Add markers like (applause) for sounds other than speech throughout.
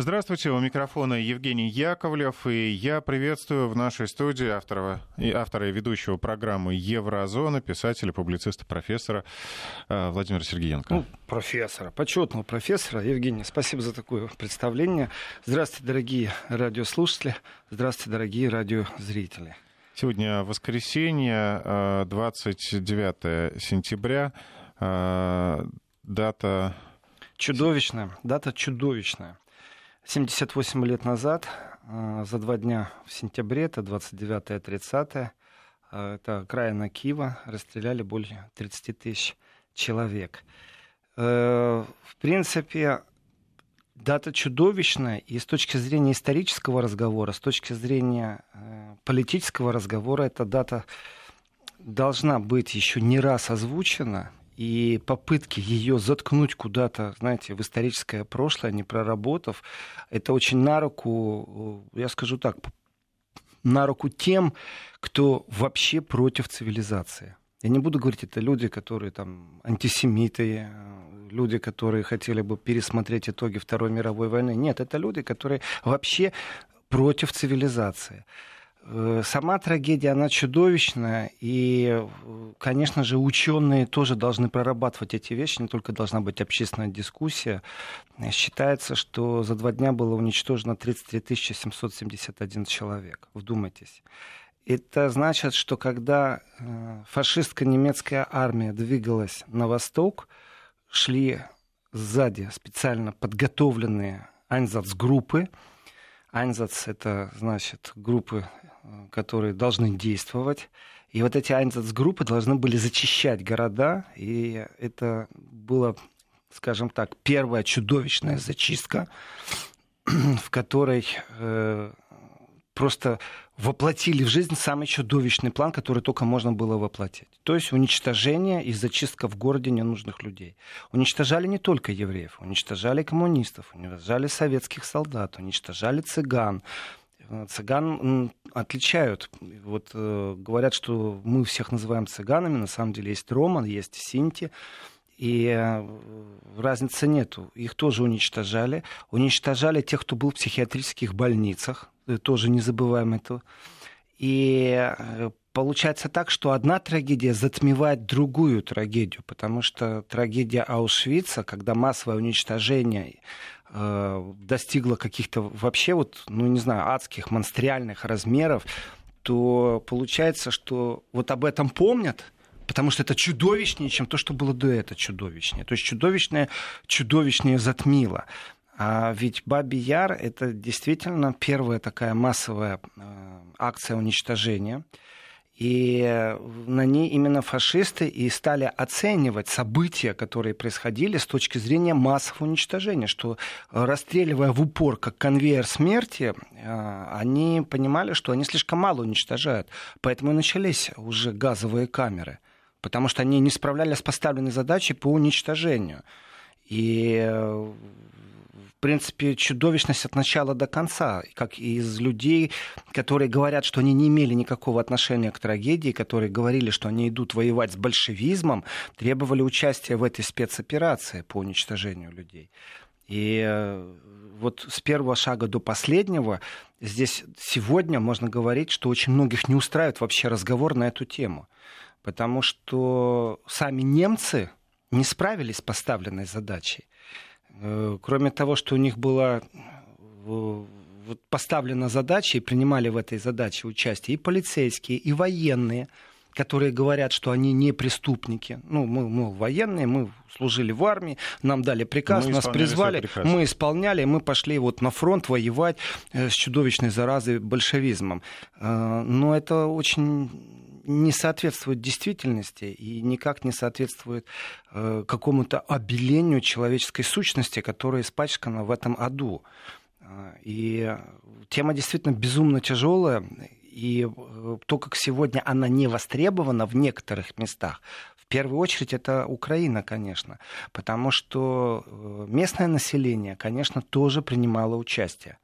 Здравствуйте, у микрофона Евгений Яковлев, и я приветствую в нашей студии автора, автора и ведущего программы «Еврозона», писателя, публициста, профессора э, Владимира Сергеенко. Ну, профессора, почетного профессора. Евгений, спасибо за такое представление. Здравствуйте, дорогие радиослушатели, здравствуйте, дорогие радиозрители. Сегодня воскресенье, 29 э, сентября, э, дата... Чудовищная, дата чудовищная. 78 лет назад, э, за два дня в сентябре, это 29-30, э, это окраина Киева, расстреляли более 30 тысяч человек. Э, в принципе, дата чудовищная, и с точки зрения исторического разговора, с точки зрения политического разговора, эта дата должна быть еще не раз озвучена, и попытки ее заткнуть куда-то, знаете, в историческое прошлое, не проработав, это очень на руку, я скажу так, на руку тем, кто вообще против цивилизации. Я не буду говорить, это люди, которые там антисемиты, люди, которые хотели бы пересмотреть итоги Второй мировой войны. Нет, это люди, которые вообще против цивилизации. Э, сама трагедия, она чудовищная, и, конечно же, ученые тоже должны прорабатывать эти вещи, не только должна быть общественная дискуссия. Считается, что за два дня было уничтожено 33 771 человек. Вдумайтесь. Это значит, что когда э, фашистская немецкая армия двигалась на восток, шли сзади специально подготовленные Айнзац-группы. Айнзац — это, значит, группы которые должны действовать. И вот эти Айнзац-группы должны были зачищать города, и это было, скажем так, первая чудовищная зачистка, (clears throat) в которой э, просто воплотили в жизнь самый чудовищный план, который только можно было воплотить. То есть уничтожение и зачистка в городе ненужных людей. Уничтожали не только евреев, уничтожали коммунистов, уничтожали советских солдат, уничтожали цыган, Э, цыган отличают. Вот э, говорят, что мы всех называем цыганами, на самом деле есть Роман, есть Синти, и э, разницы нету. Их тоже уничтожали. Уничтожали тех, кто был в психиатрических больницах, тоже не забываем этого. И получается так, что одна трагедия затмевает другую трагедию, потому что трагедия Аушвица, когда массовое уничтожение э, достигло каких-то вообще вот, ну не знаю, адских, монстриальных размеров, то получается, что вот об этом помнят, потому что это чудовищнее, чем то, что было до этого чудовищнее. То есть чудовищное чудовищнее затмило. А ведь Баби Яр — это действительно первая такая массовая э, акция уничтожения. И на ней именно фашисты и стали оценивать события, которые происходили с точки зрения массового уничтожения, что расстреливая в упор как конвейер смерти, э, они понимали, что они слишком мало уничтожают. Поэтому и начались уже газовые камеры, потому что они не справлялись с поставленной задачей по уничтожению. И в принципе, чудовищность от начала до конца, как из людей, которые говорят, что они не имели никакого отношения к трагедии, которые говорили, что они идут воевать с большевизмом, требовали участия в этой спецоперации по уничтожению людей. И вот с первого шага до последнего здесь сегодня можно говорить, что очень многих не устраивает вообще разговор на эту тему. Потому что сами немцы не справились с поставленной задачей. Э, кроме того, что у них была э, поставлена задача, и принимали в этой задаче участие и полицейские, и военные, которые говорят, что они не преступники. Ну, мы, мы военные, мы служили в армии, нам дали приказ, мы нас призвали, мы исполняли, мы пошли вот на фронт воевать э, с чудовищной заразой большевизмом. Но это очень не соответствует действительности и никак не соответствует э, какому-то обелению человеческой сущности, которая испачкана в этом аду. Э, и тема действительно безумно тяжелая, и э, то, как сегодня она не востребована в некоторых местах, в первую очередь это Украина, конечно, потому что э, местное население, конечно, тоже принимало участие.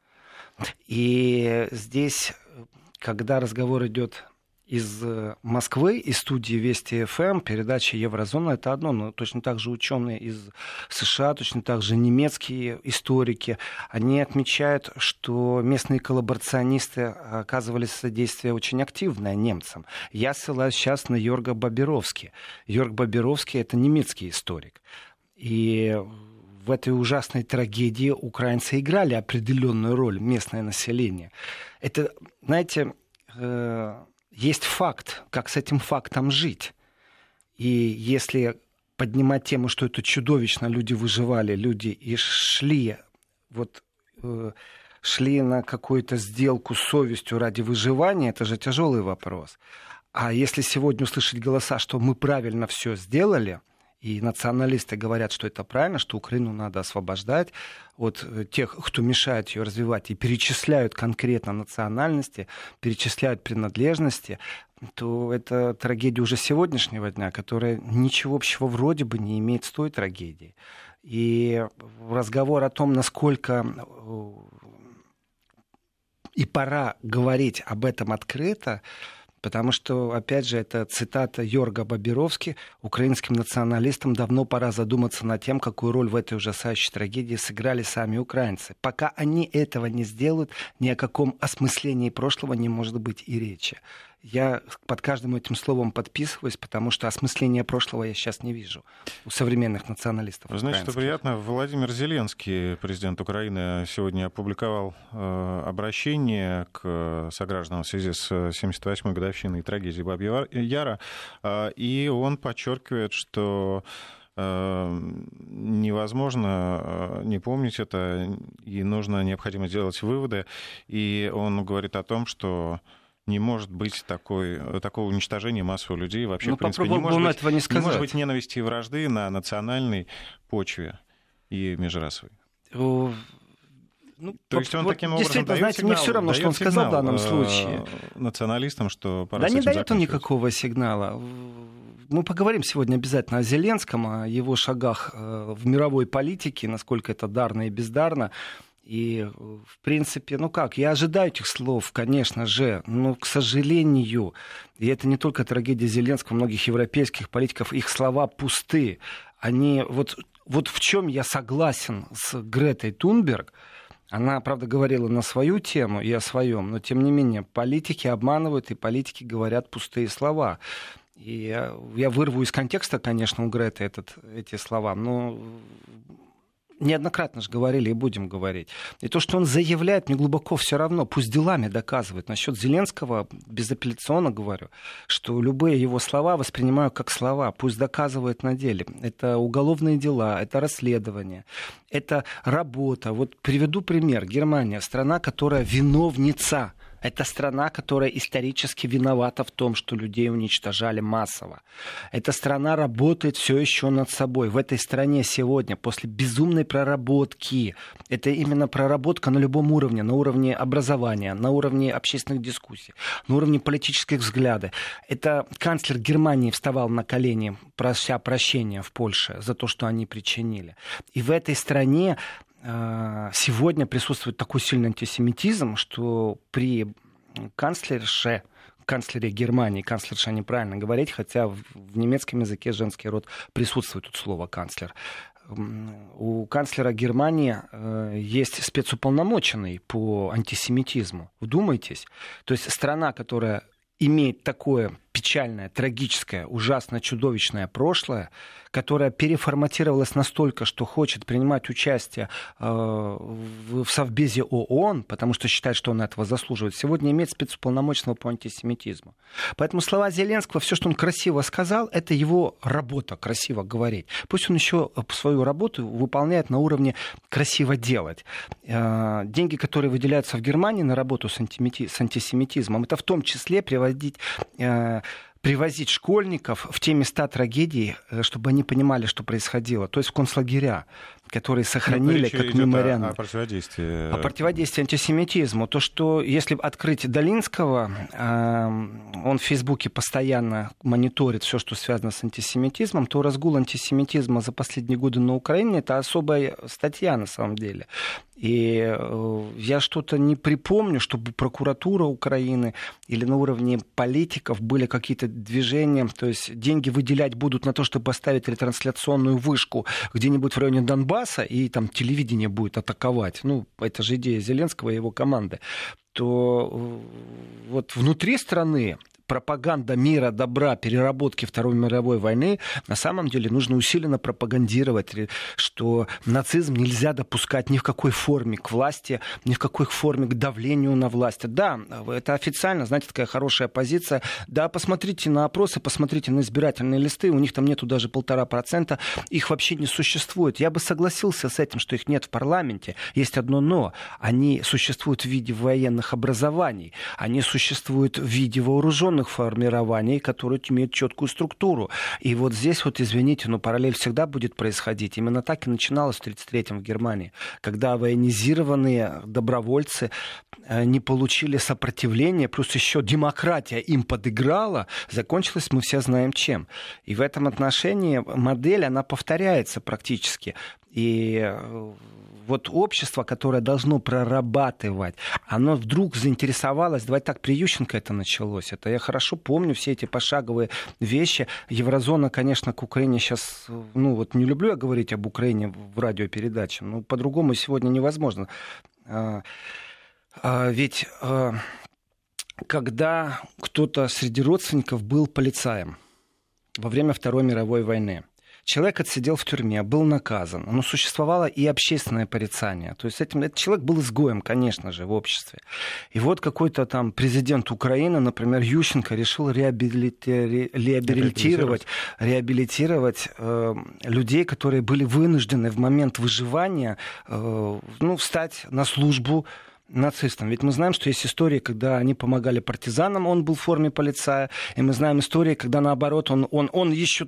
И здесь, когда разговор идет из э, Москвы, из студии Вести ФМ, передача Еврозона это одно, но точно так же ученые из США, точно так же немецкие историки, они отмечают, что местные коллаборационисты оказывали содействие очень активное немцам. Я ссылаюсь сейчас на Йорга Бабировски. Йорг Бабировский это немецкий историк. И в этой ужасной трагедии украинцы играли определенную роль, местное население. Это, знаете, э, есть факт, как с этим фактом жить. И если поднимать тему, что это чудовищно, люди выживали, люди и шли, вот э, шли на какую-то сделку с совестью ради выживания, это же тяжелый вопрос. А если сегодня услышать голоса, что мы правильно все сделали, и националисты говорят, что это правильно, что Украину надо освобождать от э, тех, кто мешает ее развивать, и перечисляют конкретно национальности, перечисляют принадлежности, то это трагедия уже сегодняшнего дня, которая ничего общего вроде бы не имеет с той трагедией. И разговор о том, насколько э, и пора говорить об этом открыто, Потому что, опять же, это цитата Йорга Бабировски. Украинским националистам давно пора задуматься над тем, какую роль в этой ужасающей трагедии сыграли сами украинцы. Пока они этого не сделают, ни о каком осмыслении прошлого не может быть и речи. Я под каждым этим словом подписываюсь, потому что осмысления прошлого я сейчас не вижу у современных националистов. Вы знаете, что приятно. Владимир Зеленский, президент Украины, сегодня опубликовал э, обращение к согражданам в связи с 78-й годовщиной трагедии Бабья Яра, э, и он подчеркивает, что э, невозможно э, не помнить это, и нужно необходимо делать выводы. И он говорит о том, что не может быть такой, такого уничтожения массовых людей. Вообще, ну, в принципе, не может, быть, этого не, сказать. не может быть ненависти и вражды на национальной почве и межрасовой. Ну, То есть он вот, таким образом Действительно, знаете, сигнал, мне все равно, что он сказал в данном случае. Э, националистам, что пора Да не дает он никакого сигнала. Мы поговорим сегодня обязательно о Зеленском, о его шагах э, в мировой политике, насколько это дарно и бездарно. И, в принципе, ну как, я ожидаю этих слов, конечно же, но, к сожалению, и это не только трагедия Зеленского, многих европейских политиков, их слова пусты. Они, вот, вот в чем я согласен с Гретой Тунберг, она, правда, говорила на свою тему и о своем, но, тем не менее, политики обманывают, и политики говорят пустые слова. И я, я вырву из контекста, конечно, у Греты этот, эти слова, но неоднократно же говорили и будем говорить. И то, что он заявляет, мне глубоко все равно, пусть делами доказывает. Насчет Зеленского безапелляционно говорю, что любые его слова воспринимаю как слова, пусть доказывает на деле. Это уголовные дела, это расследование, это работа. Вот приведу пример. Германия, страна, которая виновница – это страна, которая исторически виновата в том, что людей уничтожали массово. Эта страна работает все еще над собой. В этой стране сегодня, после безумной проработки, это именно проработка на любом уровне, на уровне образования, на уровне общественных дискуссий, на уровне политических взглядов. Это канцлер Германии вставал на колени, прося прощения в Польше за то, что они причинили. И в этой стране Э, сегодня присутствует такой сильный антисемитизм, что при канцлерше, канцлере Германии, канцлерша неправильно говорить, хотя в, немецком языке женский род присутствует тут слово канцлер. У канцлера Германии э, есть спецуполномоченный по антисемитизму. Вдумайтесь. То есть страна, которая имеет такое печальное, трагическое, ужасно чудовищное прошлое, которое переформатировалось настолько, что хочет принимать участие э, в, Совбезе ООН, потому что считает, что он этого заслуживает, сегодня имеет спецуполномоченного по антисемитизму. Поэтому слова Зеленского, все, что он красиво сказал, это его работа, красиво говорить. Пусть он еще свою работу выполняет на уровне красиво делать. Э, деньги, которые выделяются в Германии на работу с, антисемитизмом, это в том числе приводить э, привозить школьников в те места трагедии, э, чтобы они понимали, что происходило, то есть в концлагеря. Которые сохранили ну, как мемориальные. О противодействии. О противодействии антисемитизму. То, что если открыть Долинского, он в Фейсбуке постоянно мониторит все, что связано с антисемитизмом, то разгул антисемитизма за последние годы на Украине это особая статья на самом деле. И э, я что-то не припомню, чтобы прокуратура Украины или на уровне политиков были какие-то движения, то есть деньги выделять будут на то, чтобы поставить ретрансляционную вышку где-нибудь в районе Донбасса, и там телевидение будет атаковать. Ну, это же идея Зеленского и его команды то э, вот внутри страны пропаганда мира, добра, переработки Второй мировой войны, на самом деле нужно усиленно пропагандировать, что нацизм нельзя допускать ни в какой форме к власти, ни в какой форме к давлению на власть. Да, это официально, знаете, такая хорошая позиция. Да, посмотрите на опросы, посмотрите на избирательные листы, у них там нету даже полтора процента, их вообще не существует. Я бы согласился с этим, что их нет в парламенте. Есть одно но. Они существуют в виде военных образований, они существуют в виде вооруженных вооруженных формирований, которые имеют четкую структуру. И вот здесь вот, извините, но параллель всегда будет происходить. Именно так и начиналось в 1933-м в Германии, когда военизированные добровольцы э, не получили сопротивления, плюс еще демократия им подыграла, закончилось мы все знаем чем. И в этом отношении модель, она повторяется практически. И э, вот общество, которое должно прорабатывать, оно вдруг заинтересовалось, давайте так, при Ющенко это началось. Это я хорошо помню все эти пошаговые вещи. Еврозона, конечно, к Украине сейчас, ну вот не люблю я говорить об Украине в радиопередаче, но по-другому сегодня невозможно. А, а, ведь а, когда кто-то среди родственников был полицаем во время Второй мировой войны, Человек отсидел в тюрьме, был наказан, но существовало и общественное порицание. То есть этим, этот человек был изгоем, конечно же, в обществе. И вот какой-то там президент Украины, например, Ющенко, решил реабилити... реабилитировать, реабилитировать э, людей, которые были вынуждены в момент выживания э, ну, встать на службу нацистам. Ведь мы знаем, что есть истории, когда они помогали партизанам, он был в форме полицая, и мы знаем истории, когда наоборот он, он, он еще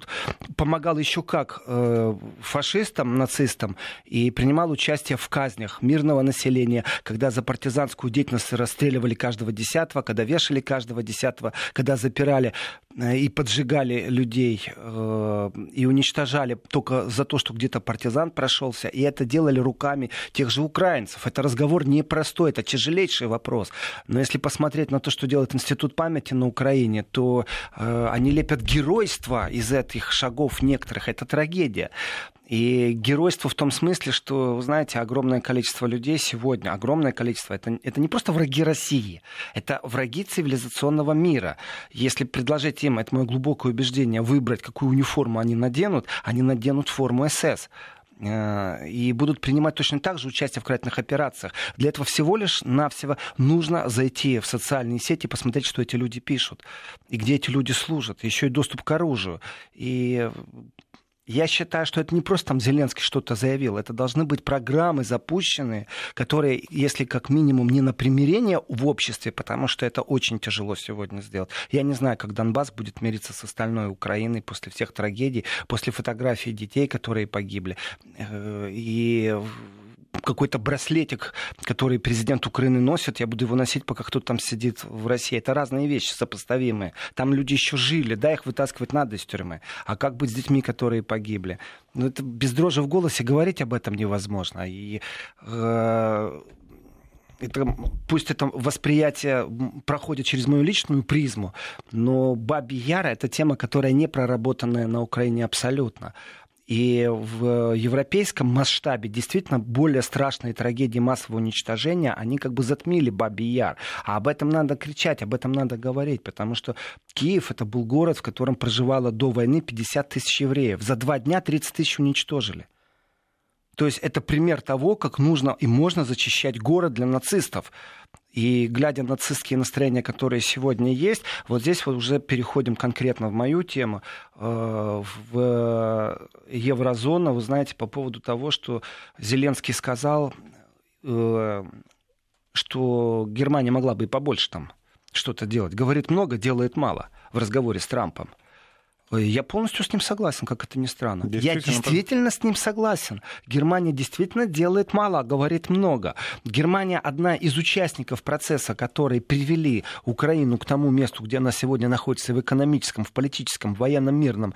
помогал еще как э, фашистам, нацистам, и принимал участие в казнях мирного населения, когда за партизанскую деятельность расстреливали каждого десятого, когда вешали каждого десятого, когда запирали э, и поджигали людей э, и уничтожали только за то, что где-то партизан прошелся, и это делали руками тех же украинцев. Это разговор непростой, это тяжелейший вопрос. Но если посмотреть на то, что делает Институт памяти на Украине, то э, они лепят геройство из этих шагов некоторых. Это трагедия. И геройство в том смысле, что, знаете, огромное количество людей сегодня, огромное количество, это, это не просто враги России, это враги цивилизационного мира. Если предложить им, это мое глубокое убеждение, выбрать, какую униформу они наденут, они наденут форму СС. Э, и будут принимать точно так же участие в карательных операциях. Для этого всего лишь навсего нужно зайти в социальные сети и посмотреть, что эти люди пишут, и где эти люди служат, еще и доступ к оружию. И я считаю, что это не просто там Зеленский что-то заявил, это должны быть программы запущенные, которые, если как минимум не на примирение в обществе, потому что это очень тяжело сегодня сделать. Я не знаю, как Донбасс будет мириться с остальной Украиной после всех трагедий, после фотографий детей, которые погибли. Э, и какой-то браслетик, который президент Украины носит, я буду его носить, пока кто-то там сидит в России. Это разные вещи, сопоставимые. Там люди еще жили, да, их вытаскивать надо из тюрьмы. А как быть с детьми, которые погибли? Ну, это без дрожи в голосе говорить об этом невозможно. И э, это, пусть это восприятие проходит через мою личную призму, но Баби Яра — это тема, которая не проработанная на Украине абсолютно. И в европейском масштабе действительно более страшные трагедии массового уничтожения, они как бы затмили Баби Яр. А об этом надо кричать, об этом надо говорить, потому что Киев это был город, в котором проживало до войны 50 тысяч евреев. За два дня 30 тысяч уничтожили. То есть это пример того, как нужно и можно зачищать город для нацистов. И глядя на нацистские настроения, которые сегодня есть, вот здесь вот уже переходим конкретно в мою тему, э, в еврозону, вы знаете, по поводу того, что Зеленский сказал, э, что Германия могла бы и побольше там что-то делать. Говорит много, делает мало в разговоре с Трампом. Я полностью с ним согласен, как это ни странно. Действительно, Я действительно с ним согласен. Германия действительно делает мало, а говорит много. Германия одна из участников процесса, которые привели Украину к тому месту, где она сегодня находится в экономическом, в политическом, в военном мирном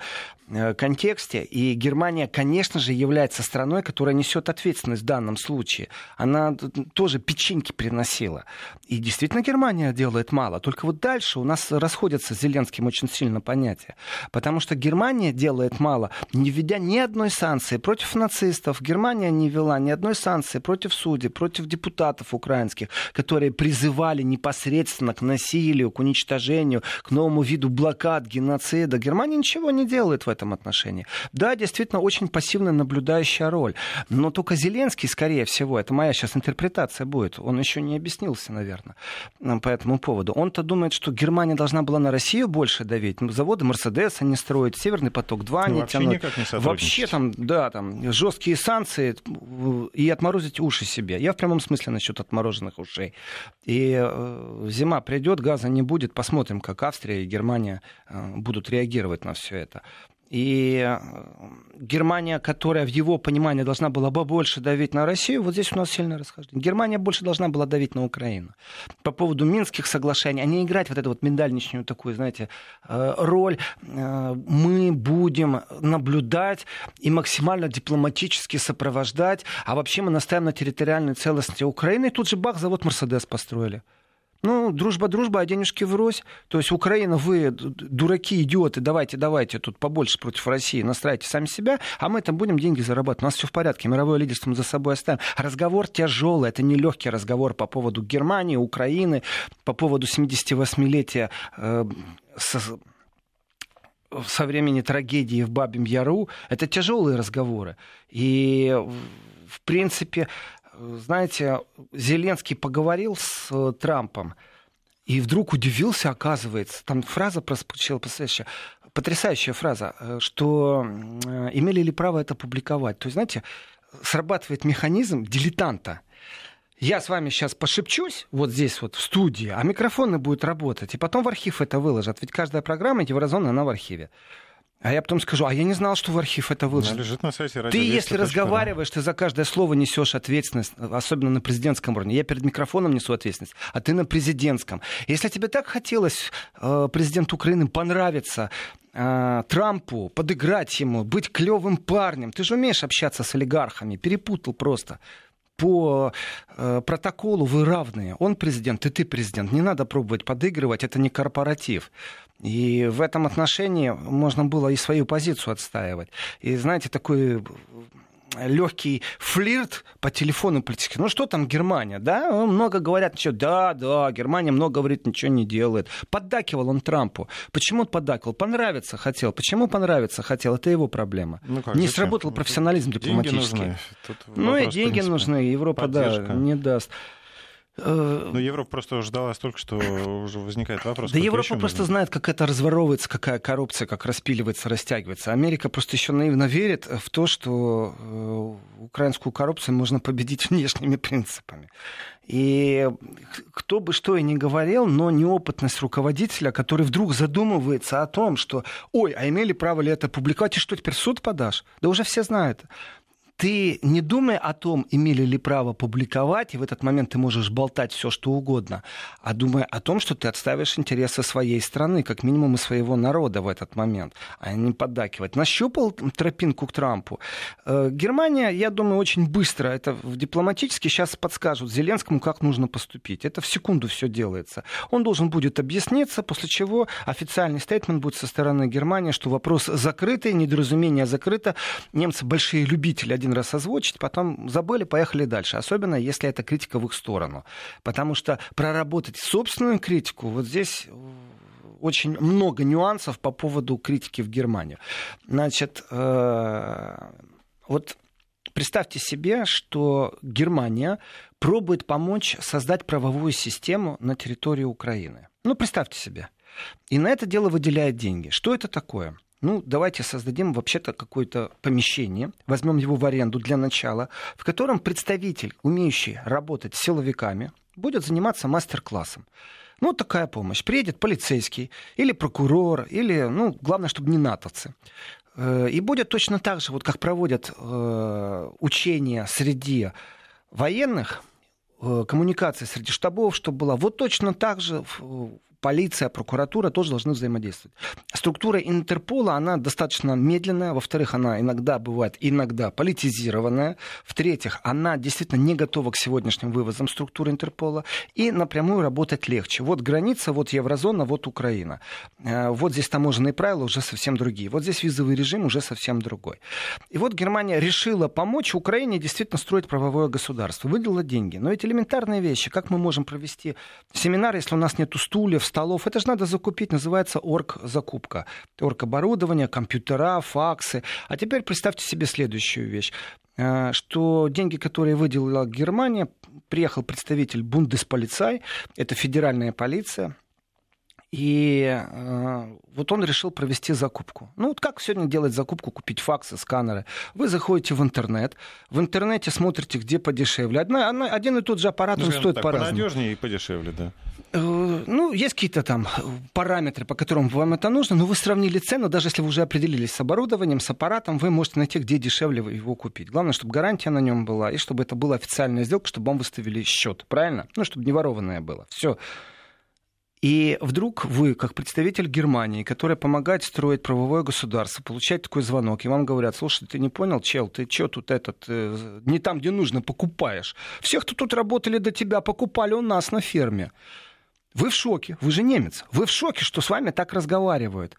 э, контексте. И Германия, конечно же, является страной, которая несет ответственность в данном случае. Она тоже печеньки приносила. И действительно Германия делает мало. Только вот дальше у нас расходятся с Зеленским очень сильно понятия. Потому что Германия делает мало, не введя ни одной санкции против нацистов. Германия не вела ни одной санкции против судей, против депутатов украинских, которые призывали непосредственно к насилию, к уничтожению, к новому виду блокад, геноцида. Германия ничего не делает в этом отношении. Да, действительно, очень пассивная наблюдающая роль. Но только Зеленский, скорее всего, это моя сейчас интерпретация будет, он еще не объяснился, наверное, по этому поводу. Он-то думает, что Германия должна была на Россию больше давить. Заводы Мерседеса не строить, Северный поток-2 ну, не вообще тянуть. Никак не вообще там, да, там жесткие санкции и отморозить уши себе. Я в прямом смысле насчет отмороженных ушей. И э, зима придет, газа не будет, посмотрим, как Австрия и Германия э, будут реагировать на все это. И э, Германия, которая в его понимании должна была бы больше давить на Россию, вот здесь у нас сильное расхождение. Германия больше должна была давить на Украину. По поводу Минских соглашений, а не играть вот эту вот миндальничную такую, знаете, э, роль. Э, мы будем наблюдать и максимально дипломатически сопровождать, а вообще мы настаиваем на территориальной целостности Украины. И тут же бах, завод Мерседес построили. Ну, дружба, дружба, а денежки врозь. То есть Украина, вы дураки, идиоты, давайте, давайте тут побольше против России, настраивайте сами себя, а мы там будем деньги зарабатывать. У нас все в порядке, мировое лидерство мы за собой оставим. Разговор тяжелый, это не легкий разговор по поводу Германии, Украины, по поводу 78-летия э, со, со времени трагедии в Бабьем Яру. Это тяжелые разговоры. И в принципе, знаете, Зеленский поговорил с э, Трампом, и вдруг удивился, оказывается, там фраза прозвучала потрясающая, потрясающая фраза, э, что э, имели ли право это публиковать. То есть, знаете, срабатывает механизм дилетанта. Я с вами сейчас пошепчусь вот здесь вот в студии, а микрофоны будут работать, и потом в архив это выложат. Ведь каждая программа Еврозона, она в архиве. А я потом скажу, а я не знал, что в архив это выложено. лежит на сайте Ты, если разговариваешь, ты за каждое слово несешь ответственность, особенно на президентском уровне. Я перед микрофоном несу ответственность, а ты на президентском. Если тебе так хотелось э, президенту Украины понравиться, э, Трампу, подыграть ему, быть клевым парнем, ты же умеешь общаться с олигархами, перепутал просто по э, протоколу вы равные. Он президент, и ты президент. Не надо пробовать подыгрывать, это не корпоратив. И в этом отношении можно было и свою позицию отстаивать. И знаете, такой легкий флирт по телефону политический. Ну что там Германия, да? Много говорят, ничего, да, да, Германия много говорит, ничего не делает. Поддакивал он Трампу. Почему он поддакивал? Понравиться хотел. Почему понравиться хотел? Это его проблема. Ну, как, не зачем? сработал профессионализм дипломатический. Деньги нужны. ну и деньги принципе, нужны. Европа, поддержка. да, не даст. Ну, Европа просто ждала столько, что уже возникает вопрос. Да Европа просто нужно? знает, как это разворовывается, какая коррупция, как распиливается, растягивается. Америка просто еще наивно верит в то, что э, украинскую коррупцию можно победить (laughs) внешними принципами. И кто бы что и ни говорил, но неопытность руководителя, который вдруг задумывается о том, что, ой, а имели право ли это публиковать, и что теперь суд подашь? Да уже все знают ты не думай о том, имели ли право публиковать, и в этот момент ты можешь болтать все, что угодно, а думай о том, что ты отставишь интересы своей страны, как минимум и своего народа в этот момент, а не поддакивать. Нащупал тропинку к Трампу. Э, Германия, я думаю, очень быстро, это дипломатически сейчас подскажут Зеленскому, как нужно поступить. Это в секунду все делается. Он должен будет объясниться, после чего официальный стейтмент будет со стороны Германии, что вопрос закрытый, недоразумение закрыто. Немцы большие любители один один раз озвучить, потом забыли, поехали дальше. Особенно, если это критика в их сторону. Потому что проработать собственную критику, вот здесь очень много нюансов по поводу критики в Германию. Значит, э, вот представьте себе, что Германия пробует помочь создать правовую систему на территории Украины. Ну, представьте себе. И на это дело выделяет деньги. Что это такое? Ну, давайте создадим вообще-то какое-то помещение, возьмем его в аренду для начала, в котором представитель, умеющий работать с силовиками, будет заниматься мастер-классом. Ну, такая помощь. Приедет полицейский или прокурор, или, ну, главное, чтобы не натовцы. Э, и будет точно так же, вот как проводят э, учения среди военных, э, коммуникация среди штабов, чтобы была вот точно так же полиция, прокуратура тоже должны взаимодействовать. Структура Интерпола, она достаточно медленная. Во-вторых, она иногда бывает иногда политизированная. В-третьих, она действительно не готова к сегодняшним вывозам структуры Интерпола. И напрямую работать легче. Вот граница, вот еврозона, вот Украина. Э, вот здесь таможенные правила уже совсем другие. Вот здесь визовый режим уже совсем другой. И вот Германия решила помочь Украине действительно строить правовое государство. Выделила деньги. Но эти элементарные вещи. Как мы можем провести семинар, если у нас нет стульев, столов. Это же надо закупить, называется орг-закупка. Орг-оборудование, компьютера, факсы. А теперь представьте себе следующую вещь э, что деньги, которые выделила Германия, приехал представитель Бундесполицай, это федеральная полиция, и э, вот он решил провести закупку. Ну, вот как сегодня делать закупку, купить факсы, сканеры? Вы заходите в интернет, в интернете смотрите, где подешевле. Одна, одна, один и тот же аппарат, ну, он стоит так, по-разному. Понадежнее и подешевле, да. Э, ну, есть какие-то там параметры, по которым вам это нужно, но вы сравнили цену, даже если вы уже определились с оборудованием, с аппаратом, вы можете найти, где дешевле его купить. Главное, чтобы гарантия на нем была, и чтобы это была официальная сделка, чтобы вам выставили счет, правильно? Ну, чтобы не ворованное было. Все. И вдруг вы, как представитель Германии, которая помогает строить правовое государство, получаете такой звонок, и вам говорят, слушай, ты не понял, чел, ты что тут этот, э, не там, где нужно, покупаешь. Всех, кто тут работали до тебя, покупали у нас на ферме. Вы в шоке, вы же немец. Вы в шоке, что с вами так разговаривают.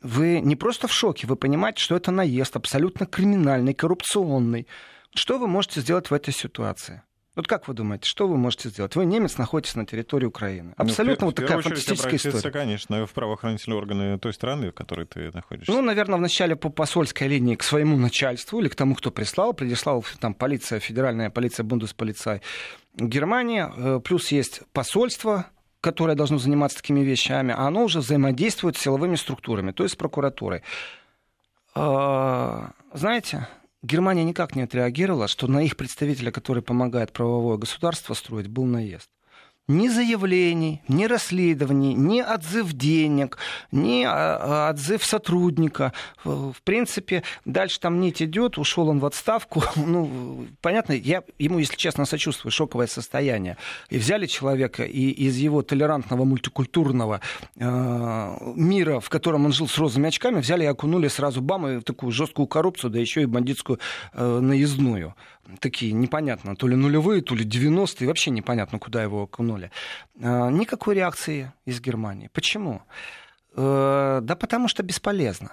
Вы не просто в шоке, вы понимаете, что это наезд абсолютно криминальный, коррупционный. Что вы можете сделать в этой ситуации? Вот как вы думаете, что вы можете сделать? Вы немец, находитесь на территории Украины. Абсолютно ну, вот такая фантастическая история. конечно, в правоохранительные органы той страны, в которой ты находишься. Ну, наверное, вначале по посольской линии к своему начальству или к тому, кто прислал. Прислал там полиция, федеральная полиция, бундесполицай Германия. Э, плюс есть посольство, которое должно заниматься такими вещами, а оно уже взаимодействует с силовыми структурами, то есть с прокуратурой. А, знаете, Германия никак не отреагировала, что на их представителя, который помогает правовое государство строить, был наезд ни заявлений, ни расследований, ни отзыв денег, ни а, а, отзыв сотрудника. В принципе, дальше там нить идет, ушел он в отставку. (laughs) Ну, понятно, я ему, если честно, сочувствую, шоковое состояние. И взяли человека и из его толерантного мультикультурного э, мира, в котором он жил с розовыми очками, взяли и окунули сразу бам и такую жесткую коррупцию, да еще и бандитскую э, наездную такие непонятно, то ли нулевые, то ли 90-е, вообще непонятно, куда его окунули. А, никакой реакции из Германии. Почему? Э, да потому что бесполезно.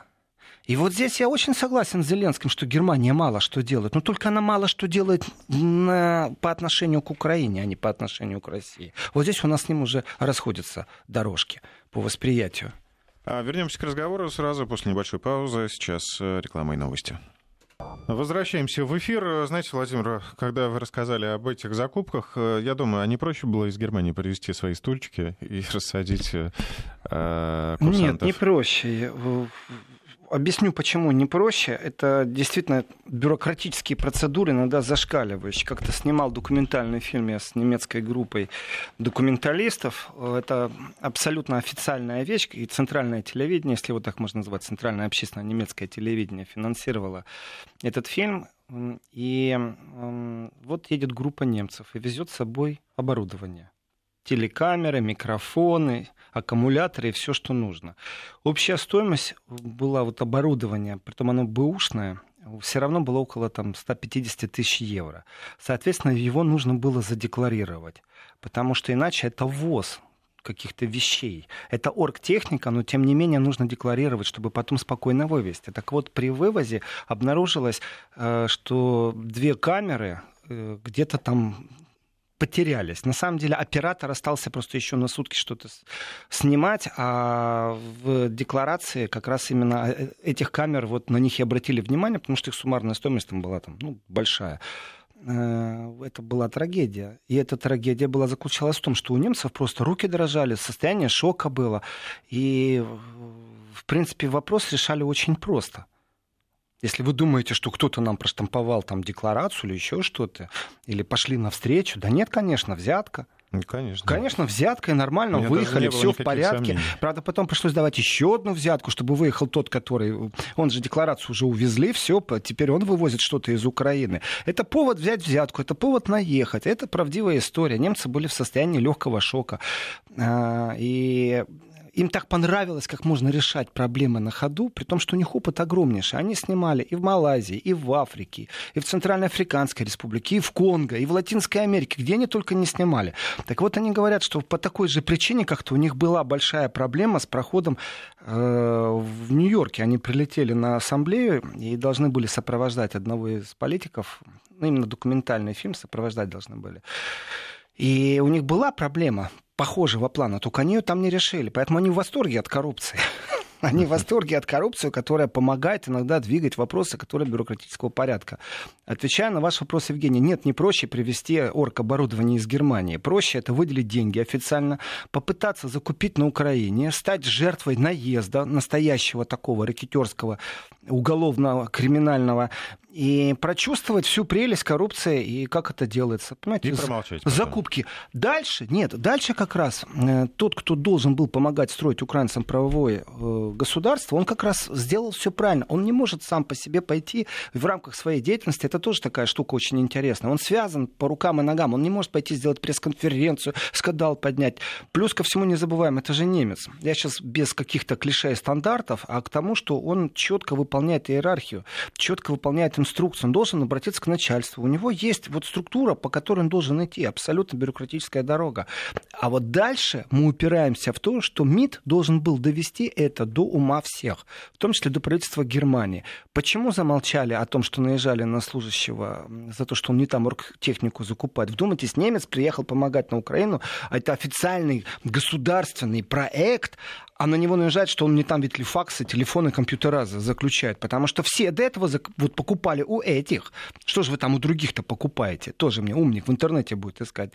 И вот здесь я очень согласен с Зеленским, что Германия мало что делает. Но только она мало что делает на, по отношению к Украине, а не по отношению к России. Вот здесь у нас с ним уже расходятся дорожки по восприятию. А вернемся к разговору сразу после небольшой паузы. Сейчас э, реклама и новости. Возвращаемся в эфир. Знаете, Владимир, когда вы рассказали об этих закупках, э, я думаю, а не проще было из Германии привезти свои стульчики и (laughs) рассадить э, курсантов? Нет, не проще. Объясню, почему не проще. Это действительно бюрократические процедуры, иногда зашкаливающие. Как-то снимал документальный фильм я с немецкой группой документалистов. Это абсолютно официальная вещь, и центральное телевидение, если его так можно назвать, центральное общественное немецкое телевидение финансировало этот фильм. И вот едет группа немцев и везет с собой оборудование телекамеры, микрофоны, аккумуляторы и все, что нужно. Общая стоимость была вот оборудование, притом оно бэушное, все равно было около там, 150 тысяч евро. Соответственно, его нужно было задекларировать, потому что иначе это ВОЗ каких-то вещей. Это оргтехника, но тем не менее нужно декларировать, чтобы потом спокойно вывести. Так вот, при вывозе обнаружилось, э, что две камеры э, где-то там потерялись. На самом деле оператор остался просто еще на сутки что-то снимать, а в декларации как раз именно э, этих камер, вот на них и обратили внимание, потому что их суммарная стоимость там была там, ну, большая э, это была трагедия. И эта трагедия была заключалась в том, что у немцев просто руки дрожали, состояние шока было. И, в принципе, вопрос решали очень просто. Если вы думаете, что кто-то нам проштамповал там декларацию или еще что-то, или пошли навстречу, да нет, конечно, взятка. Ну, конечно. Конечно, взятка и нормально, выехали, все в порядке. Сомнений. Правда, потом пришлось давать еще одну взятку, чтобы выехал тот, который... Он же декларацию уже увезли, все, теперь он вывозит что-то из Украины. Это повод взять взятку, это повод наехать. Это правдивая история. Немцы были в состоянии легкого шока. А, и им так понравилось, как можно решать проблемы на ходу, при том, что у них опыт огромнейший. Они снимали и в Малайзии, и в Африке, и в Центральноафриканской республике, и в Конго, и в Латинской Америке, где они только не снимали. Так вот, они говорят, что по такой же причине как-то у них была большая проблема с проходом э, в Нью-Йорке. Они прилетели на ассамблею и должны были сопровождать одного из политиков, ну, именно документальный фильм сопровождать должны были. И у них была проблема похожего плана, только они ее там не решили. Поэтому они в восторге от коррупции. (laughs) Они в восторге от коррупции, которая помогает иногда двигать вопросы, которые бюрократического порядка. Отвечая на ваш вопрос, Евгений, нет, не проще привезти оргоборудование из Германии. Проще это выделить деньги официально, попытаться закупить на Украине, стать жертвой наезда настоящего такого рэкетерского уголовного, криминального и прочувствовать всю прелесть коррупции и как это делается. Понимаете? И промолчать. Потом. Закупки. Дальше, нет, дальше как раз э, тот, кто должен был помогать строить украинцам правовое э, государство, он как раз сделал все правильно. Он не может сам по себе пойти в рамках своей деятельности. Это тоже такая штука очень интересная. Он связан по рукам и ногам. Он не может пойти сделать пресс-конференцию, скандал поднять. Плюс ко всему не забываем, это же немец. Я сейчас без каких-то клише и стандартов, а к тому, что он четко выполняет иерархию, четко выполняет инструкцию, он должен обратиться к начальству. У него есть вот структура, по которой он должен идти, абсолютно бюрократическая дорога. А вот дальше мы упираемся в то, что МИД должен был довести это до ума всех, в том числе до правительства Германии. Почему замолчали о том, что наезжали на служащего за то, что он не там технику закупает? Вдумайтесь, немец приехал помогать на Украину, а это официальный государственный проект, а на него наезжают, что он не там ведь факсы, телефоны, компьютера заключает. Потому что все до этого вот покупали у этих. Что же вы там у других-то покупаете? Тоже мне умник в интернете будет искать.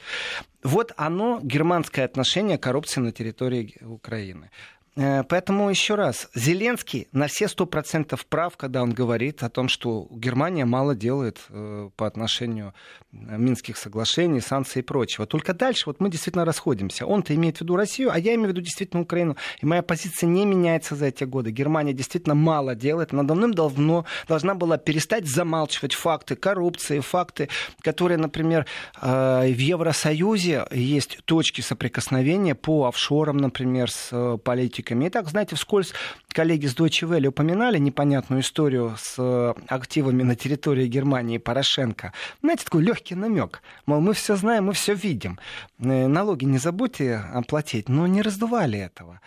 Вот оно, германское отношение коррупции на территории Украины. Э, поэтому еще раз, Зеленский на все сто процентов прав, когда он говорит о том, что Германия мало делает э, по отношению э, Минских соглашений, санкций и прочего. Только дальше вот мы действительно расходимся. Он-то имеет в виду Россию, а я имею в виду действительно Украину. И моя позиция не меняется за эти годы. Германия действительно мало делает. Она давным-давно должна была перестать замалчивать факты коррупции, факты, которые, например, в Евросоюзе есть точки соприкосновения по офшорам, например, с политикой политиками. Итак, знаете, вскользь коллеги с Deutsche Welle упоминали непонятную историю с э, активами на территории Германии Порошенко. Знаете, такой легкий намек. Мол, мы все знаем, мы все видим. Э, налоги не забудьте оплатить, но не раздували этого.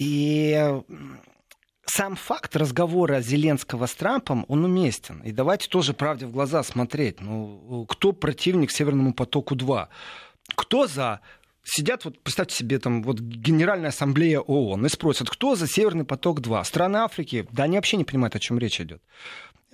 И сам факт разговора Зеленского с Трампом, он уместен. И давайте тоже правде в глаза смотреть. Ну, кто противник Северному потоку-2? Кто за сидят, вот представьте себе, там, вот Генеральная Ассамблея ООН и спросят, кто за Северный поток-2? Страны Африки? Да они вообще не понимают, о чем речь идет.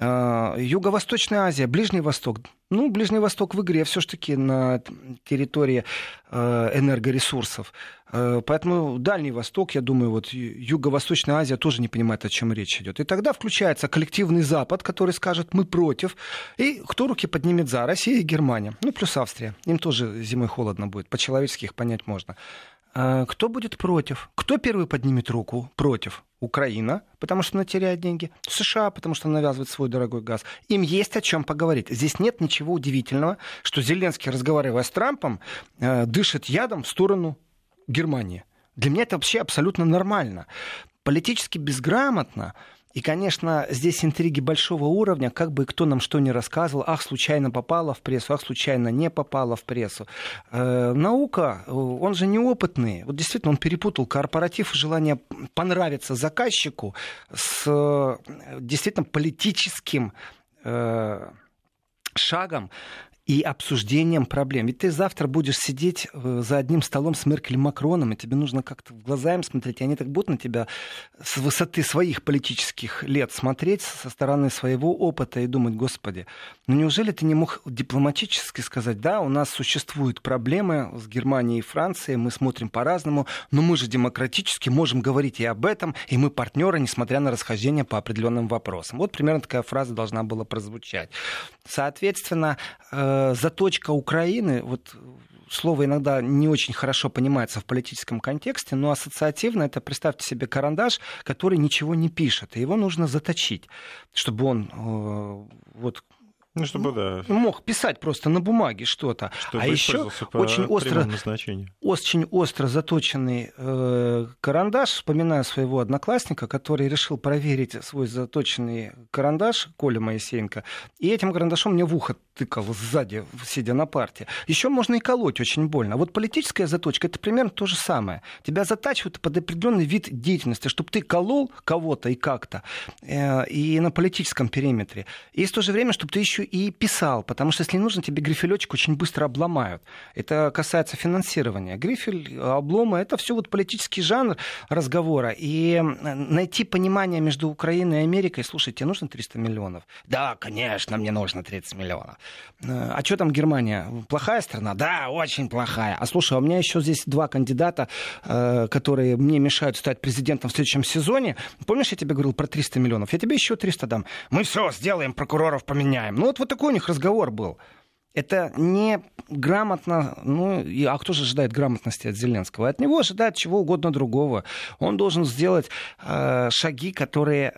А, Юго-Восточная Азия, Ближний Восток. Ну, Ближний Восток в игре все-таки на территории э, энергоресурсов. Э, поэтому Дальний Восток, я думаю, вот Юго-Восточная Азия тоже не понимает, о чем речь идет. И тогда включается коллективный Запад, который скажет, мы против. И кто руки поднимет за? Россия и Германия. Ну, плюс Австрия. Им тоже зимой холодно будет. По-человечески их понять можно. А кто будет против? Кто первый поднимет руку против? Украина, потому что она теряет деньги, США, потому что она навязывает свой дорогой газ. Им есть о чем поговорить. Здесь нет ничего удивительного, что Зеленский, разговаривая с Трампом, э, дышит ядом в сторону Германии. Для меня это вообще абсолютно нормально. Политически безграмотно и, конечно, здесь интриги большого уровня, как бы кто нам что ни рассказывал, ах, случайно попала в прессу, ах, случайно не попала в прессу. Э, наука, он же неопытный. Вот действительно, он перепутал корпоратив и желание понравиться заказчику с э, действительно политическим э, шагом и обсуждением проблем. Ведь ты завтра будешь сидеть э, за одним столом с Меркель и Макроном, и тебе нужно как-то в глаза им смотреть, и они так будут на тебя с высоты своих политических лет смотреть, со стороны своего опыта и думать, господи, ну неужели ты не мог дипломатически сказать, да, у нас существуют проблемы с Германией и Францией, мы смотрим по-разному, но мы же демократически можем говорить и об этом, и мы партнеры, несмотря на расхождение по определенным вопросам. Вот примерно такая фраза должна была прозвучать. Соответственно, э, заточка Украины, вот слово иногда не очень хорошо понимается в политическом контексте, но ассоциативно это, представьте себе, карандаш, который ничего не пишет, и его нужно заточить, чтобы он э, вот ну, чтобы, да. Мог писать просто на бумаге что-то. Чтобы а еще очень остро, очень остро заточенный э, карандаш. Вспоминаю своего одноклассника, который решил проверить свой заточенный карандаш, Коля Моисеенко, и этим карандашом мне в ухо тыкал сзади, сидя на парте. Еще можно и колоть очень больно. Вот политическая заточка это примерно то же самое. Тебя затачивают под определенный вид деятельности, чтобы ты колол кого-то и как-то, э, и на политическом периметре. И в то же время, чтобы ты еще и писал, потому что если нужно, тебе грифелечек очень быстро обломают. Это касается финансирования. Грифель, обломы, это все вот политический жанр разговора. И найти понимание между Украиной и Америкой, слушайте, тебе нужно 300 миллионов? Да, конечно, мне нужно 30 миллионов. А что там Германия? Плохая страна? Да, очень плохая. А слушай, а у меня еще здесь два кандидата, э, которые мне мешают стать президентом в следующем сезоне. Помнишь, я тебе говорил про 300 миллионов? Я тебе еще 300 дам. Мы все сделаем, прокуроров поменяем. Ну вот, такой у них разговор был. Это не грамотно, ну, а кто же ожидает грамотности от Зеленского? От него ожидают чего угодно другого. Он должен сделать э, шаги, которые,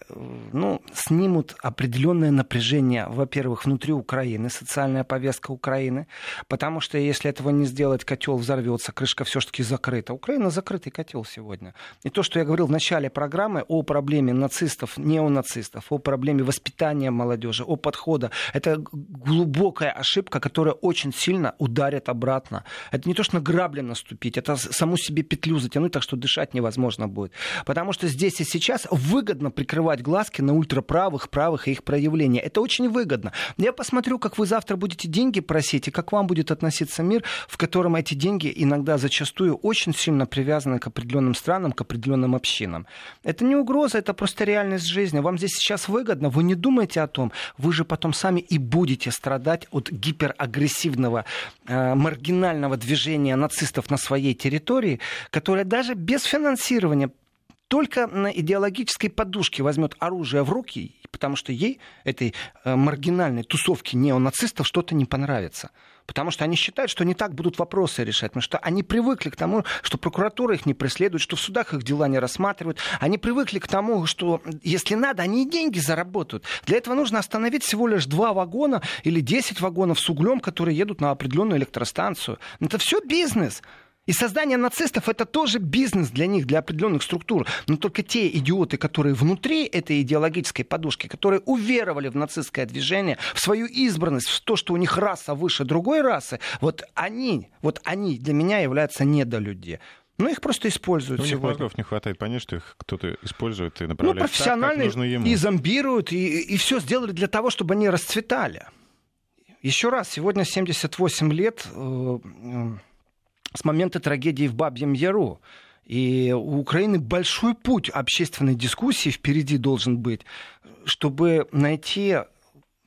ну, снимут определенное напряжение, во-первых, внутри Украины, социальная повестка Украины, потому что если этого не сделать, котел взорвется, крышка все-таки закрыта. Украина закрытый котел сегодня. И то, что я говорил в начале программы о проблеме нацистов, неонацистов, о проблеме воспитания молодежи, о подхода, это глубокая ошибка, которая очень сильно ударит обратно. Это не то, что на грабли наступить, это саму себе петлю затянуть, так что дышать невозможно будет. Потому что здесь и сейчас выгодно прикрывать глазки на ультраправых, правых и их проявления. Это очень выгодно. Я посмотрю, как вы завтра будете деньги просить, и как вам будет относиться мир, в котором эти деньги иногда зачастую очень сильно привязаны к определенным странам, к определенным общинам. Это не угроза, это просто реальность жизни. Вам здесь сейчас выгодно, вы не думаете о том, вы же потом сами и будете страдать от гипер агрессивного, э, маргинального движения нацистов на своей территории, которое даже без финансирования только на идеологической подушке возьмет оружие в руки, потому что ей, этой э, маргинальной тусовке неонацистов, что-то не понравится. Потому что они считают, что не так будут вопросы решать. Потому что они привыкли к тому, что прокуратура их не преследует, что в судах их дела не рассматривают. Они привыкли к тому, что если надо, они и деньги заработают. Для этого нужно остановить всего лишь два вагона или десять вагонов с углем, которые едут на определенную электростанцию. Это все бизнес. И создание нацистов это тоже бизнес для них, для определенных структур. Но только те идиоты, которые внутри этой идеологической подушки, которые уверовали в нацистское движение, в свою избранность, в то, что у них раса выше другой расы, вот они, вот они для меня являются недолюди. Ну, их просто используют ну, сегодня. мозгов не хватает понять, что их кто-то использует и направляет ну, профессионально так, как нужно ему. И зомбируют, и, и все сделали для того, чтобы они расцветали. Еще раз, сегодня 78 лет э, с момента трагедии в Бабьем Яру. И у Украины большой путь общественной дискуссии впереди должен быть, чтобы найти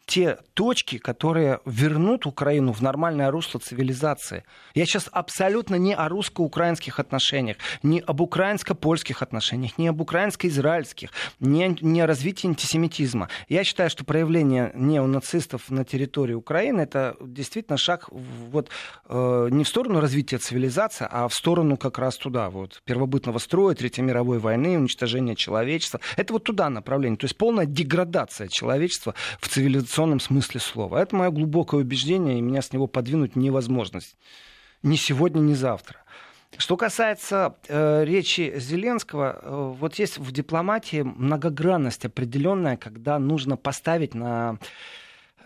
те точки, которые вернут Украину в нормальное русло цивилизации. Я сейчас абсолютно не о русско-украинских отношениях, не об украинско-польских отношениях, не об украинско-израильских, не, не о развитии антисемитизма. Я считаю, что проявление неонацистов на территории Украины это действительно шаг вот, э, не в сторону развития цивилизации, а в сторону как раз туда, вот, первобытного строя, Третьей мировой войны, уничтожения человечества. Это вот туда направление. То есть полная деградация человечества в цивилизационном традиционном смысле слова. Это мое глубокое убеждение, и меня с него подвинуть невозможно. Ни сегодня, ни завтра. Что касается э, речи Зеленского, э, вот есть в дипломатии многогранность определенная, когда нужно поставить на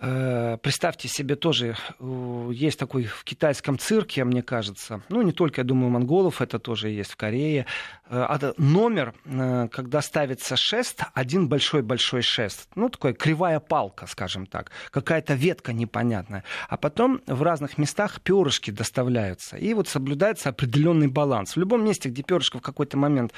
представьте себе тоже, э, есть такой в китайском цирке, мне кажется, ну не только, я думаю, монголов, это тоже есть в Корее, э, номер, когда ставится шест, один большой-большой шест, ну такая кривая палка, скажем так, какая-то ветка непонятная, а потом в разных местах перышки доставляются, и вот соблюдается определенный баланс. В любом месте, где перышко в какой-то момент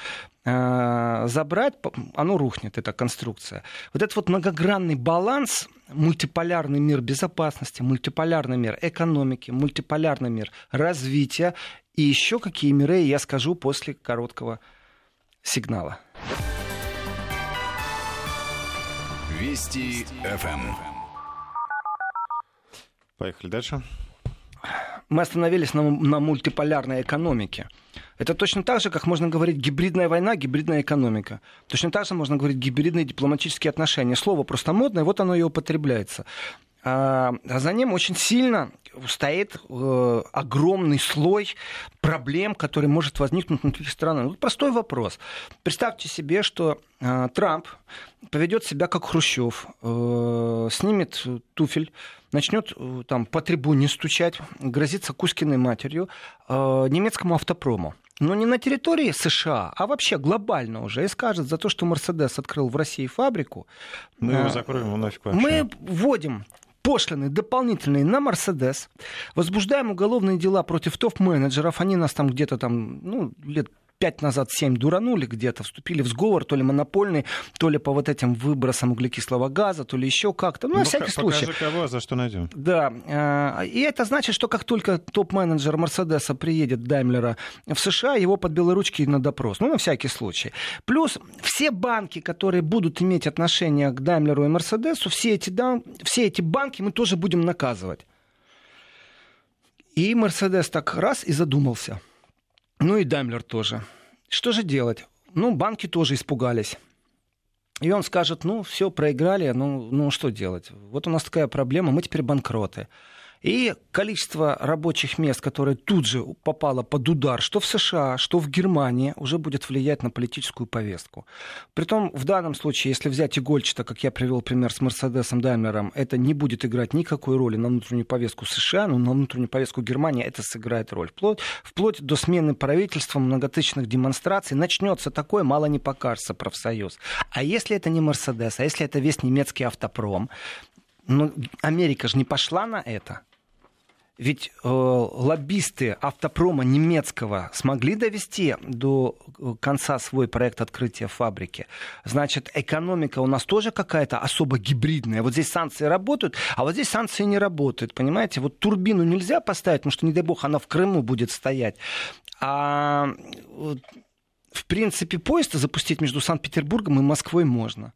забрать, оно рухнет, эта конструкция. Вот этот вот многогранный баланс, мультиполярный мир безопасности, мультиполярный мир экономики, мультиполярный мир развития и еще какие миры я скажу после короткого сигнала. Вести ФМ. Поехали дальше. мы остановились на, на мультиполярной экономике. Это точно так же, как можно говорить гибридная война, гибридная экономика. Точно так же можно говорить гибридные дипломатические отношения. Слово просто модное, вот оно и употребляется. А, а за ним очень сильно стоит э, огромный слой проблем, который может возникнуть внутри страны. Вот простой вопрос. Представьте себе, что э, Трамп поведет себя как Хрущев, э, снимет туфель, начнет э, там по трибуне стучать, грозится Кузькиной матерью э, немецкому автопрому. Но не на территории США, а вообще глобально уже. И скажет за то, что Мерседес открыл в России фабрику. Мы его э, закроем его нафиг вообще. Мы вводим пошлины дополнительные на Мерседес, возбуждаем уголовные дела против топ-менеджеров, они нас там где-то там, ну, лет пять назад, семь дуранули где-то, вступили в сговор, то ли монопольный, то ли по вот этим выбросам углекислого газа, то ли еще как-то. Ну, ну на всякий случай. кого, за что найдем. Да. Э, и это значит, что как только топ-менеджер Мерседеса приедет Даймлера в США, его под белые ручки на допрос. Ну, на всякий случай. Плюс все банки, которые будут иметь отношение к Даймлеру и Мерседесу, все эти, да, все эти банки мы тоже будем наказывать. И Мерседес так раз и задумался – ну и Даймлер тоже. Что же делать? Ну, банки тоже испугались. И он скажет, ну, все, проиграли, ну, ну, что делать? Вот у нас такая проблема, мы теперь банкроты. И количество рабочих мест, которое тут же попало под удар, что в США, что в Германии, уже будет влиять на политическую повестку. Притом, в данном случае, если взять игольчато, как я привел пример с Мерседесом Даймлером, это не будет играть никакой роли на внутреннюю повестку США, но на внутреннюю повестку Германии это сыграет роль. Вплоть, вплоть до смены правительства, многотысячных демонстраций, начнется такое, мало не покажется профсоюз. А если это не Мерседес, а если это весь немецкий автопром, ну, Америка же не пошла на это. Ведь э, лоббисты автопрома немецкого смогли довести до э, конца свой проект открытия фабрики. Значит, экономика у нас тоже какая-то особо гибридная. Вот здесь санкции работают, а вот здесь санкции не работают. Понимаете, вот турбину нельзя поставить, потому что, не дай бог, она в Крыму будет стоять. А в принципе, поезд запустить между Санкт-Петербургом и Москвой можно.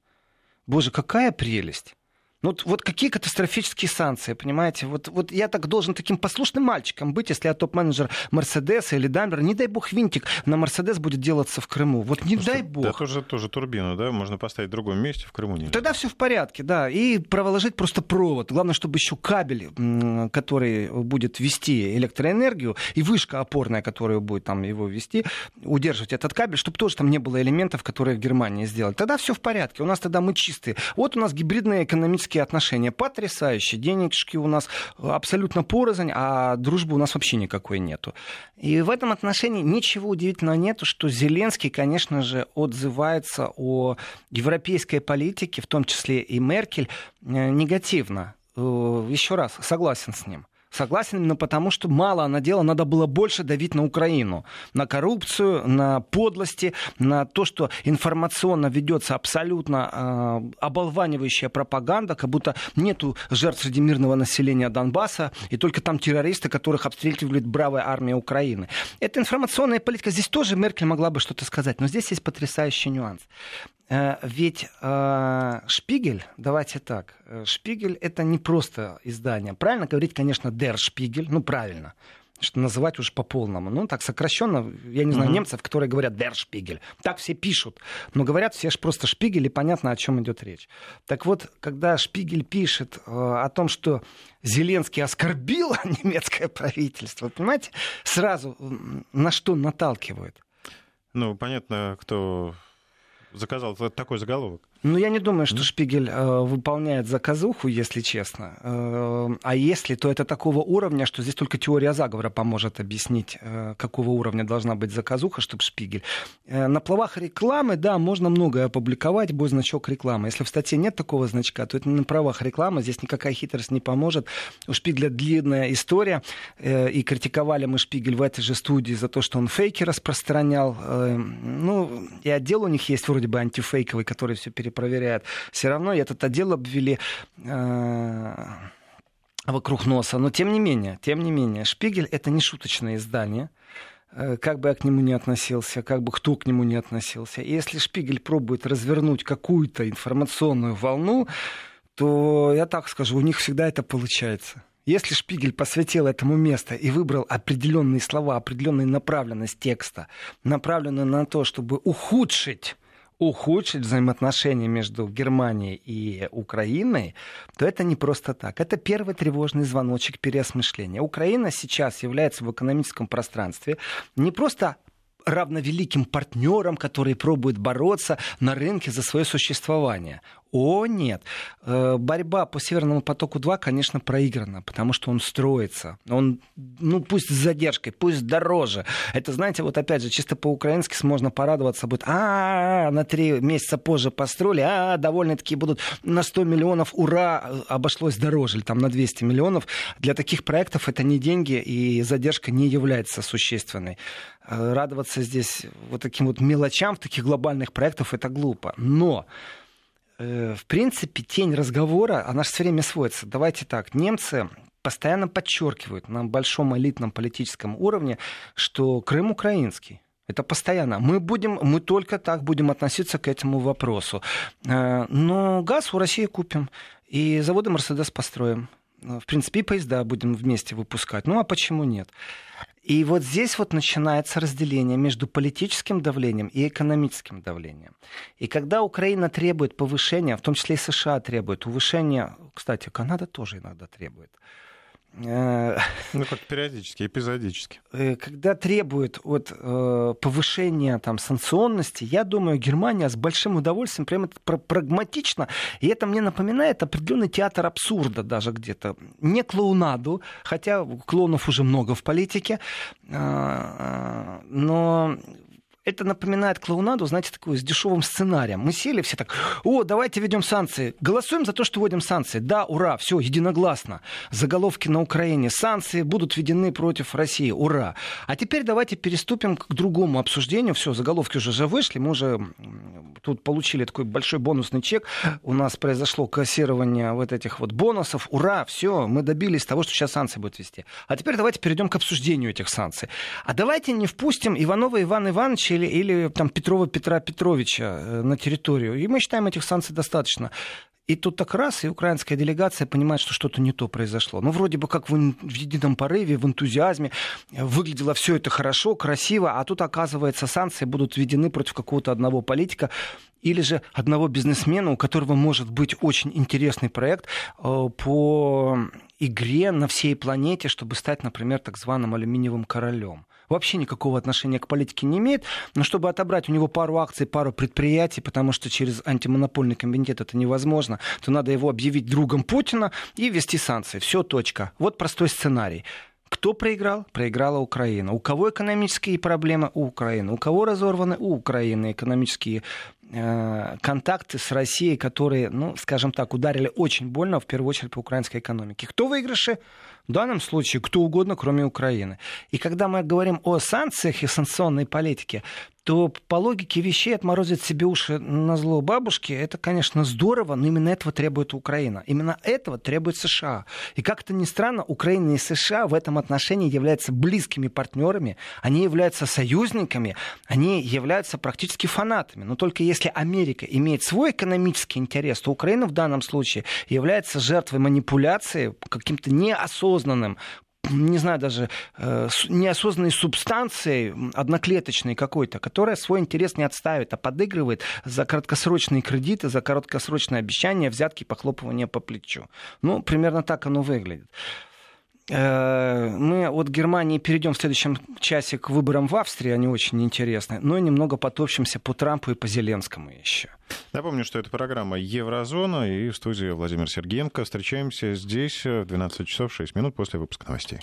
Боже, какая прелесть. Ну, вот, вот какие катастрофические санкции, понимаете? Вот, вот я так должен таким послушным мальчиком быть, если я топ-менеджер Мерседеса или Дамбера. Не дай бог винтик на Мерседес будет делаться в Крыму. Вот не Слушайте, дай бог. Да тоже, тоже турбину, да? Можно поставить в другом месте, в Крыму нельзя. Тогда все в порядке, да. И проложить просто провод. Главное, чтобы еще кабель, который будет вести электроэнергию, и вышка опорная, которая будет там его вести, удерживать этот кабель, чтобы тоже там не было элементов, которые в Германии сделали. Тогда все в порядке. У нас тогда мы чистые. Вот у нас гибридная экономическая дружеские отношения потрясающие. Денежки у нас абсолютно порознь, а дружбы у нас вообще никакой нету. И в этом отношении ничего удивительного нету, что Зеленский, конечно же, отзывается о европейской политике, в том числе и Меркель, э, негативно. Э, еще раз, согласен с ним. Согласен именно потому, что мало она делала, надо было больше давить на Украину. На коррупцию, на подлости, на то, что информационно ведется абсолютно э, оболванивающая пропаганда, как будто нету жертв среди мирного населения Донбасса, и только там террористы, которых обстреливает бравая армия Украины. Это информационная политика. Здесь тоже Меркель могла бы что-то сказать, но здесь есть потрясающий нюанс. Э, ведь э, Шпигель, давайте так, э, Шпигель это не просто издание. Правильно говорить, конечно, Der Шпигель, ну правильно что называть уж по полному. Ну, так сокращенно, я не знаю, mm-hmm. немцев, которые говорят Der Шпигель. Так все пишут. Но говорят все же просто Шпигель, и понятно, о чем идет речь. Так вот, когда Шпигель пишет э, о том, что Зеленский оскорбил (laughs) немецкое правительство, понимаете, сразу на что наталкивает? Ну, понятно, кто заказал такой заголовок. Ну, я не думаю, что Шпигель э, выполняет заказуху, если честно. Э, а если, то это такого уровня, что здесь только теория заговора поможет объяснить, э, какого уровня должна быть заказуха, чтобы Шпигель. Э, на плавах рекламы, да, можно многое опубликовать, будет значок рекламы. Если в статье нет такого значка, то это на правах рекламы, здесь никакая хитрость не поможет. У Шпигеля длинная история, э, и критиковали мы Шпигель в этой же студии за то, что он фейки распространял. Э, ну, и отдел у них есть вроде бы антифейковый, который все перед проверяют, все равно этот отдел обвели э, вокруг носа. Но тем не менее, тем не менее, Шпигель это не шуточное издание э, как бы я к нему не относился, как бы кто к нему не относился. И если Шпигель пробует развернуть какую-то информационную волну, то я так скажу, у них всегда это получается. Если Шпигель посвятил этому место и выбрал определенные слова, определенную направленность текста, направленную на то, чтобы ухудшить ухудшить взаимоотношения между Германией и Украиной, то это не просто так. Это первый тревожный звоночек переосмысления. Украина сейчас является в экономическом пространстве не просто равновеликим партнером, который пробует бороться на рынке за свое существование. О, нет. Э, борьба по Северному потоку-2, конечно, проиграна, потому что он строится. Он, ну, пусть с задержкой, пусть дороже. Это, знаете, вот опять же, чисто по-украински можно порадоваться будет. А, на три месяца позже построили, а, довольны такие будут на 100 миллионов, ура, обошлось дороже, или там на 200 миллионов. Для таких проектов это не деньги, и задержка не является существенной. Э, радоваться здесь вот таким вот мелочам в таких глобальных проектах это глупо. Но в принципе, тень разговора, она же все время сводится. Давайте так, немцы постоянно подчеркивают на большом элитном политическом уровне, что Крым украинский. Это постоянно. Мы, будем, мы только так будем относиться к этому вопросу. Э, но газ у России купим, и заводы Мерседес построим. В принципе, и поезда будем вместе выпускать. Ну а почему нет? И вот здесь вот начинается разделение между политическим давлением и экономическим давлением. И когда Украина требует повышения, в том числе и США требует повышения, кстати, Канада тоже иногда требует, (laughs) ну, как периодически, эпизодически. Э, когда требует от э, повышения там, санкционности, я думаю, Германия с большим удовольствием, прямо прагматично, и это мне напоминает определенный театр абсурда даже где-то. Не клоунаду, хотя клоунов уже много в политике, э, но это напоминает клоунаду, знаете, такую с дешевым сценарием. Мы сели все так, о, давайте ведем санкции. Голосуем за то, что вводим санкции. Да, ура, все, единогласно. Заголовки на Украине. Санкции будут введены против России. Ура. А теперь давайте переступим к другому обсуждению. Все, заголовки уже же вышли. Мы уже тут получили такой большой бонусный чек. У нас произошло кассирование вот этих вот бонусов. Ура, все, мы добились того, что сейчас санкции будут вести. А теперь давайте перейдем к обсуждению этих санкций. А давайте не впустим Иванова Ивана Ивановича или, или там, Петрова Петра Петровича э, на территорию. И мы считаем этих санкций достаточно. И тут так раз, и украинская делегация понимает, что что-то не то произошло. Ну, вроде бы как в, в едином порыве, в энтузиазме выглядело все это хорошо, красиво, а тут, оказывается, санкции будут введены против какого-то одного политика или же одного бизнесмена, у которого может быть очень интересный проект э, по игре на всей планете, чтобы стать, например, так званым алюминиевым королем вообще никакого отношения к политике не имеет, но чтобы отобрать у него пару акций, пару предприятий, потому что через антимонопольный комитет это невозможно, то надо его объявить другом Путина и ввести санкции. Все, точка. Вот простой сценарий. Кто проиграл? Проиграла Украина. У кого экономические проблемы? У Украины. У кого разорваны? У Украины экономические контакты с Россией, которые, ну, скажем так, ударили очень больно, в первую очередь, по украинской экономике. Кто выигрыши? В данном случае кто угодно, кроме Украины. И когда мы говорим о санкциях и санкционной политике, то по логике вещей отморозить себе уши на зло бабушки, это, конечно, здорово, но именно этого требует Украина. Именно этого требует США. И как-то ни странно, Украина и США в этом отношении являются близкими партнерами, они являются союзниками, они являются практически фанатами. Но только если Америка имеет свой экономический интерес, то Украина в данном случае является жертвой манипуляции каким-то неосознанным не знаю, даже э, неосознанной субстанцией одноклеточной какой-то, которая свой интерес не отставит, а подыгрывает за краткосрочные кредиты, за короткосрочные обещания, взятки, похлопывания по плечу. Ну, примерно так оно выглядит. Э, мы от Германии перейдем в следующем часе к выборам в Австрии, они очень интересны, но и немного потопчемся по Трампу и по Зеленскому еще. Напомню, что это программа «Еврозона» и в студии Владимир Сергеенко. Встречаемся здесь в 12 часов 6 минут после выпуска новостей.